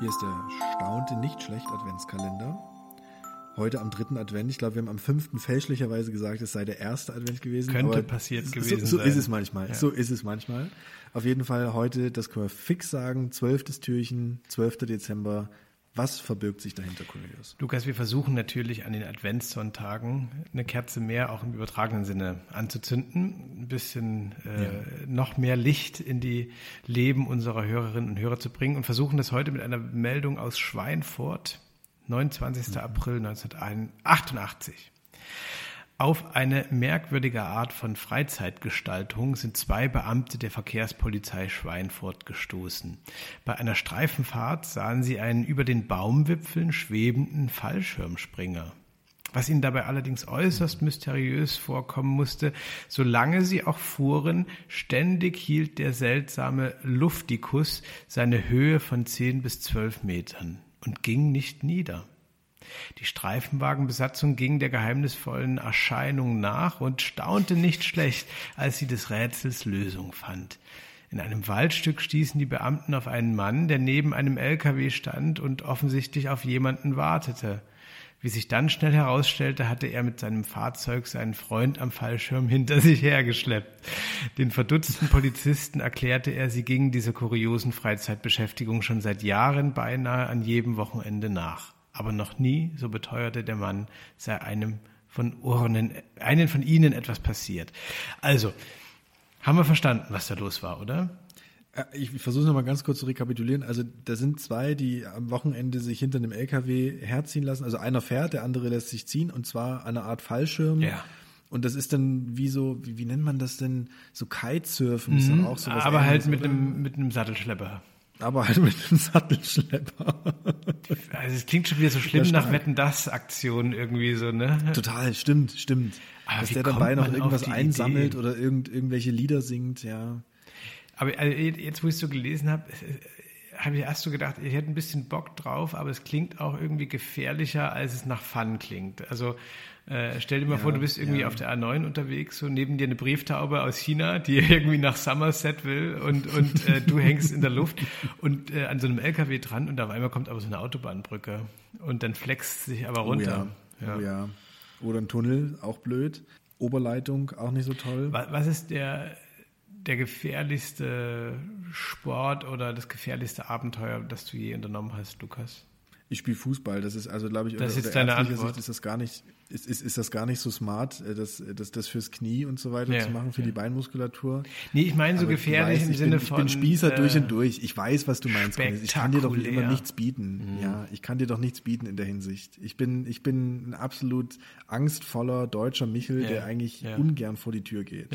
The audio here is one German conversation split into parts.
Hier ist der staunte nicht schlecht Adventskalender. Heute am dritten Advent. Ich glaube, wir haben am fünften fälschlicherweise gesagt, es sei der erste Advent gewesen. Könnte passiert so, gewesen so sein. So ist es manchmal. Ja. So ist es manchmal. Auf jeden Fall heute, das können wir fix sagen, zwölftes Türchen, 12. Dezember. Was verbirgt sich dahinter, Cornelius? Lukas, wir versuchen natürlich an den Adventssonntagen eine Kerze mehr auch im übertragenen Sinne anzuzünden, ein bisschen äh, Ja. noch mehr Licht in die Leben unserer Hörerinnen und Hörer zu bringen und versuchen das heute mit einer Meldung aus Schweinfurt, 29. April 1988. Auf eine merkwürdige Art von Freizeitgestaltung sind zwei Beamte der Verkehrspolizei Schweinfurt gestoßen. Bei einer Streifenfahrt sahen sie einen über den Baumwipfeln schwebenden Fallschirmspringer. Was ihnen dabei allerdings äußerst mysteriös vorkommen musste, solange sie auch fuhren, ständig hielt der seltsame Luftikus seine Höhe von 10 bis 12 Metern und ging nicht nieder. Die Streifenwagenbesatzung ging der geheimnisvollen Erscheinung nach und staunte nicht schlecht, als sie des Rätsels Lösung fand. In einem Waldstück stießen die Beamten auf einen Mann, der neben einem LKW stand und offensichtlich auf jemanden wartete. Wie sich dann schnell herausstellte, hatte er mit seinem Fahrzeug seinen Freund am Fallschirm hinter sich hergeschleppt. Den verdutzten Polizisten erklärte er, sie gingen dieser kuriosen Freizeitbeschäftigung schon seit Jahren beinahe an jedem Wochenende nach. Aber noch nie, so beteuerte der Mann, sei einem von Urnen, einen von ihnen etwas passiert. Also, haben wir verstanden, was da los war, oder? Äh, Ich versuche es nochmal ganz kurz zu rekapitulieren. Also da sind zwei, die am Wochenende sich hinter einem LKW herziehen lassen. Also einer fährt, der andere lässt sich ziehen und zwar an einer Art Fallschirm. Ja. Und das ist dann wie so, wie, wie nennt man das denn? So Kitesurfen ist dann auch so was Mhm. Aber halt Ähnliches, mit oder? einem, mit einem Sattelschlepper. Aber halt mit einem Sattelschlepper. Also es klingt schon wieder so schlimm nach. Wetten das Aktion irgendwie so, ne? Total, stimmt, stimmt. Aber Dass der dabei noch irgendwas einsammelt Idee? oder irgend, irgendwelche Lieder singt, ja. Aber also jetzt, wo ich es so gelesen habe, habe ich erst so gedacht, ich hätte ein bisschen Bock drauf, aber es klingt auch irgendwie gefährlicher, als es nach Fun klingt. Also äh, stell dir mal Ja, vor, du bist irgendwie ja. auf der A9 unterwegs, so neben dir eine Brieftaube aus China, die irgendwie nach Somerset will und, und äh, du hängst in der Luft und äh, an so einem LKW dran und auf einmal kommt aber so eine Autobahnbrücke und dann flext sich aber runter. Oh ja. Oh ja. Oder ein Tunnel, auch blöd. Oberleitung, auch nicht so toll. Wa- Was ist der, der gefährlichste Sport oder das gefährlichste Abenteuer, das du je unternommen hast, Lukas? Ich spiele Fußball, das ist also, glaube ich, Das aus ist der deine Antwort. Sicht ist das gar nicht, ist, ist, ist das gar nicht so smart, äh, das, das, das fürs Knie und so weiter Ja, zu machen, für die Beinmuskulatur. Nee, ich meine so Aber du gefährlich weißt, im Sinne bin, von. Ich bin Spießer äh, durch und durch. Ich weiß, was du meinst. Ich kann dir doch. Mhm. immer nichts bieten. Ja, ich kann dir doch nichts bieten in der Hinsicht. Ich bin, ich bin ein absolut angstvoller deutscher Michel, Ja, der eigentlich ja. ungern vor die Tür geht.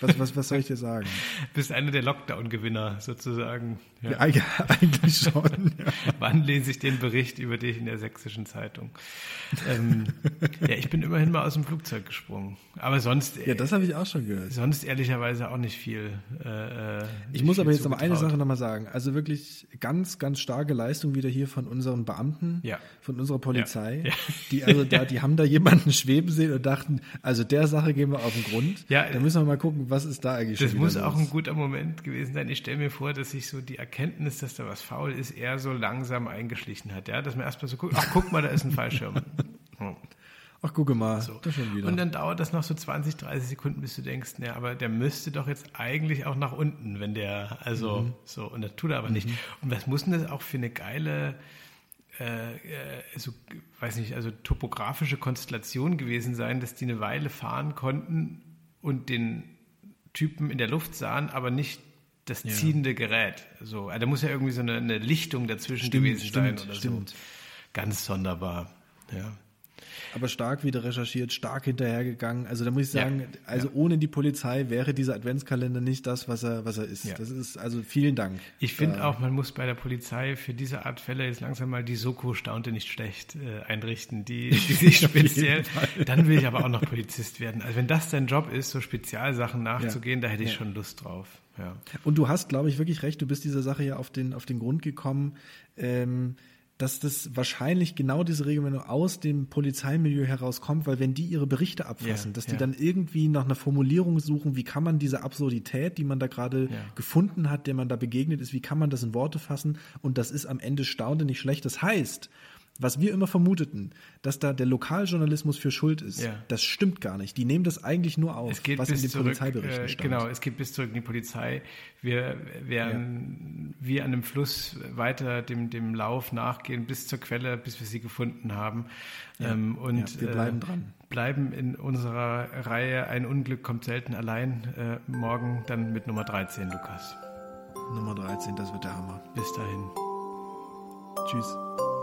Was, was, was soll ich dir sagen? Bist einer der Lockdown-Gewinner sozusagen. Ja. Ja, eigentlich- schon. Ja. Wann lese ich den Bericht über dich in der sächsischen Zeitung? ähm, ja, ich bin immerhin mal aus dem Flugzeug gesprungen. Aber sonst, ja, das habe ich auch schon gehört. sonst ehrlicherweise auch nicht viel. Äh, äh, Ich nicht muss viel aber jetzt noch eine zugetraut. Sache nochmal sagen. Also wirklich ganz, ganz starke Leistung wieder hier von unseren Beamten, Ja. von unserer Polizei. Ja. Die also da, die haben da jemanden schweben sehen und dachten, also der Sache gehen wir auf den Grund. Ja, da müssen wir mal gucken, was ist da eigentlich Das muss wieder auch los. ein guter Moment gewesen sein. Ich stelle mir vor, dass sich so die Erkenntnis, dass da was faul ist, eher so langsam eingeschlichen hat. Ja? Dass man erstmal so guckt, ach guck mal, da ist ein Fallschirm. Ach, gucke mal, So. Und dann dauert das noch so 20, 30 Sekunden, bis du denkst, ja, aber der müsste doch jetzt eigentlich auch nach unten, wenn der, also Mhm. so, und das tut er aber nicht. Und was muss denn das auch für eine geile, äh, äh, so, weiß nicht, also topografische Konstellation gewesen sein, dass die eine Weile fahren konnten und den Typen in der Luft sahen, aber nicht das ziehende Gerät. So, also da muss ja irgendwie so eine, eine Lichtung dazwischen Stimmt, gewesen stimmt, sein oder stimmt. so. Ganz sonderbar. Ja. Aber stark wieder recherchiert, stark hinterhergegangen. Also da muss ich Ja, sagen, also ohne die Polizei wäre dieser Adventskalender nicht das, was er, was er ist. Ja. Das ist also vielen Dank. Ich finde auch, man muss bei der Polizei für diese Art Fälle jetzt langsam mal die Soko staunte nicht schlecht äh, einrichten, die, die sich speziell, dann will ich aber auch noch Polizist werden. Also wenn das dein Job ist, so Spezialsachen nachzugehen, da hätte ich Ja. schon Lust drauf. Ja. Und du hast, glaube ich, wirklich recht. Du bist dieser Sache ja auf den, auf den Grund gekommen. Ähm, dass das wahrscheinlich genau diese Regelmeldung aus dem Polizeimilieu herauskommt, weil wenn die ihre Berichte abfassen, Ja, dass die ja. dann irgendwie nach einer Formulierung suchen, wie kann man diese Absurdität, die man da gerade Ja. gefunden hat, der man da begegnet ist, wie kann man das in Worte fassen und das ist am Ende staunend nicht schlecht. Das heißt, was wir immer vermuteten, dass da der Lokaljournalismus für schuld ist, Ja. das stimmt gar nicht. Die nehmen das eigentlich nur auf, was in den zurück, Polizeiberichten äh, stand. Genau, es geht bis zurück in die Polizei. Wir werden wie an einem Fluss weiter dem, dem Lauf nachgehen bis zur Quelle, bis wir sie gefunden haben. Ähm, und ja, wir bleiben äh, dran. Bleiben in unserer Reihe Ein Unglück kommt selten allein. Äh, morgen dann mit Nummer 13, Lukas. Nummer 13, das wird der Hammer. Bis dahin. Tschüss.